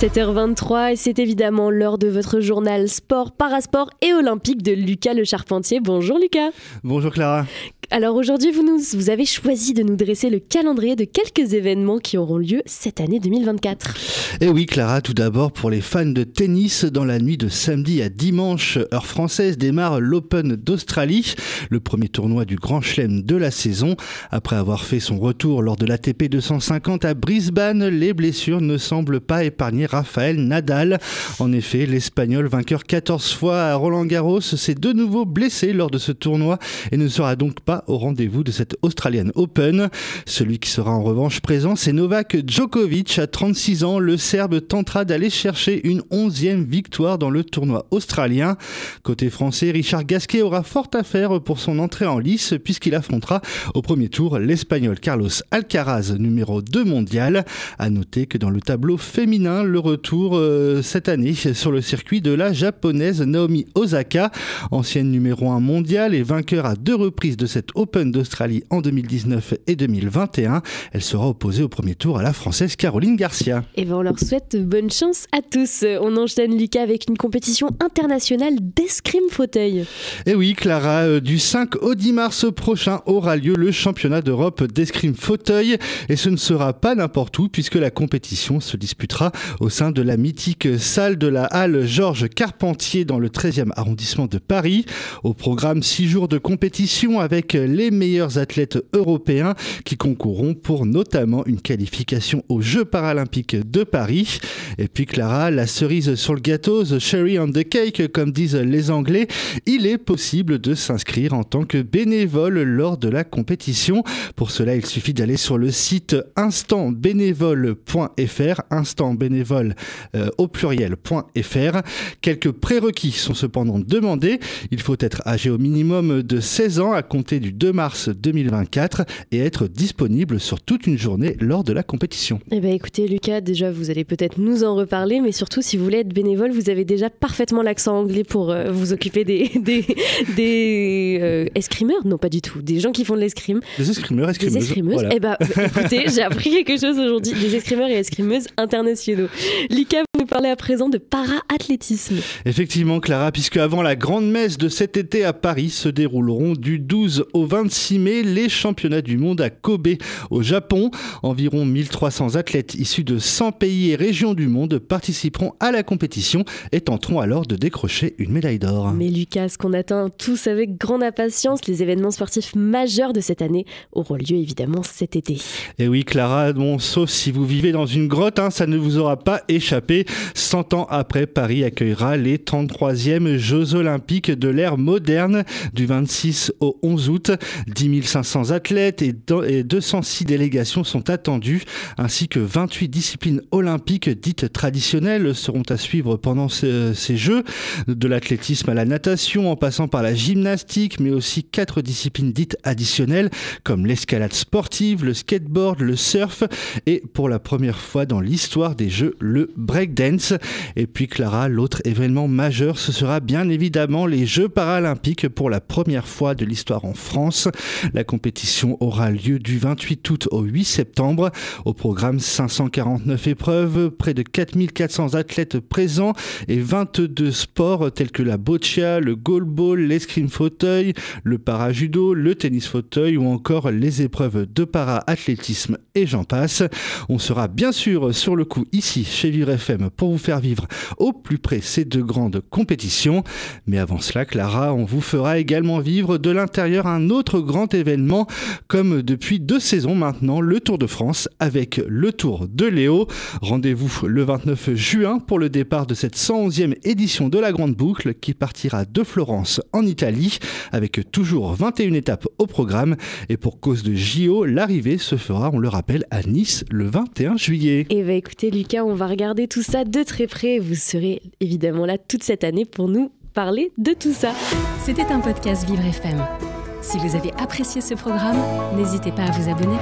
7h23 et c'est évidemment l'heure de votre journal sport, parasport et olympique de Lucas Le Charpentier. Bonjour Lucas. Bonjour Clara. Alors aujourd'hui, vous, nous, vous avez choisi de nous dresser le calendrier de quelques événements qui auront lieu cette année 2024. Et eh oui Clara, tout d'abord pour les fans de tennis, dans la nuit de samedi à dimanche, heure française, démarre l'Open d'Australie, le premier tournoi du Grand Chelem de la saison. Après avoir fait son retour lors de l'ATP 250 à Brisbane, les blessures ne semblent pas épargner Raphaël Nadal. En effet, l'Espagnol vainqueur 14 fois à Roland Garros s'est de nouveau blessé lors de ce tournoi et ne sera donc pas au rendez-vous de cette Australian Open. Celui qui sera en revanche présent, c'est Novak Djokovic. À 36 ans, le Serbe tentera d'aller chercher une onzième victoire dans le tournoi australien. Côté français, Richard Gasquet aura fort à faire pour son entrée en lice puisqu'il affrontera au premier tour l'Espagnol Carlos Alcaraz, numéro 2 mondial. À noter que dans le tableau féminin, le retour euh, cette année sur le circuit de la japonaise Naomi Osaka, ancienne numéro 1 mondiale et vainqueur à deux reprises de cette Open d'Australie en 2019 et 2021. Elle sera opposée au premier tour à la française Caroline Garcia. Et ben on leur souhaite bonne chance à tous. On enchaîne Lucas avec une compétition internationale d'escrime fauteuil. Et oui Clara, euh, du 5 au 10 mars prochain aura lieu le championnat d'Europe d'escrime fauteuil et ce ne sera pas n'importe où puisque la compétition se disputera au sein de la mythique salle de la Halle Georges Carpentier dans le 13e arrondissement de Paris. Au programme 6 jours de compétition avec les meilleurs athlètes européens qui concourront pour notamment une qualification aux Jeux paralympiques de Paris. Et puis Clara, la cerise sur le gâteau, the cherry on the cake comme disent les Anglais, il est possible de s'inscrire en tant que bénévole lors de la compétition. Pour cela, il suffit d'aller sur le site instantbénévole.fr, instant euh, au pluriel.fr. Quelques prérequis sont cependant demandés. Il faut être âgé au minimum de 16 ans à compter du 2 mars 2024 et être disponible sur toute une journée lors de la compétition. Eh bien écoutez Lucas, déjà vous allez peut-être nous en reparler, mais surtout si vous voulez être bénévole, vous avez déjà parfaitement l'accent anglais pour euh, vous occuper des, des, des euh, escrimeurs Non pas du tout, des gens qui font de l'escrime. Des escrimeurs, escrimeuses. Des escrimeuses. Eh bien écoutez, j'ai appris quelque chose aujourd'hui, des escrimeurs et escrimeuses internationaux. Lucas, parlez à présent de para-athlétisme. Effectivement Clara, puisque avant la grande messe de cet été à Paris se dérouleront du 12 au 26 mai les championnats du monde à Kobe au Japon. Environ 1300 athlètes issus de 100 pays et régions du monde participeront à la compétition et tenteront alors de décrocher une médaille d'or. Mais Lucas, qu'on attend tous avec grande impatience, les événements sportifs majeurs de cette année auront lieu évidemment cet été. Et oui Clara, bon, sauf si vous vivez dans une grotte, hein, ça ne vous aura pas échappé. 100 ans après, Paris accueillera les 33e Jeux olympiques de l'ère moderne du 26 au 11 août. 10 500 athlètes et 206 délégations sont attendues, ainsi que 28 disciplines olympiques dites traditionnelles seront à suivre pendant ces Jeux, de l'athlétisme à la natation, en passant par la gymnastique, mais aussi quatre disciplines dites additionnelles, comme l'escalade sportive, le skateboard, le surf, et pour la première fois dans l'histoire des Jeux, le breakdance. Et puis Clara, l'autre événement majeur, ce sera bien évidemment les Jeux paralympiques pour la première fois de l'histoire en France. La compétition aura lieu du 28 août au 8 septembre. Au programme 549 épreuves, près de 4400 athlètes présents et 22 sports tels que la boccia, le goalball, l'escrime fauteuil, le parajudo, le tennis fauteuil ou encore les épreuves de para-athlétisme et j'en passe. On sera bien sûr sur le coup ici chez Vivre FM pour vous faire vivre au plus près ces deux grandes compétitions. Mais avant cela, Clara, on vous fera également vivre de l'intérieur un autre grand événement, comme depuis deux saisons maintenant, le Tour de France avec le Tour de Léo. Rendez-vous le 29 juin pour le départ de cette 111e édition de la Grande Boucle qui partira de Florence en Italie avec toujours 21 étapes au programme. Et pour cause de JO, l'arrivée se fera, on le rappelle, à Nice le 21 juillet. Et va écoutez Lucas, on va regarder tout ça de très près. Vous serez évidemment là toute cette année pour nous parler de tout ça. C'était un podcast Vivre FM. Si vous avez apprécié ce programme, n'hésitez pas à vous abonner.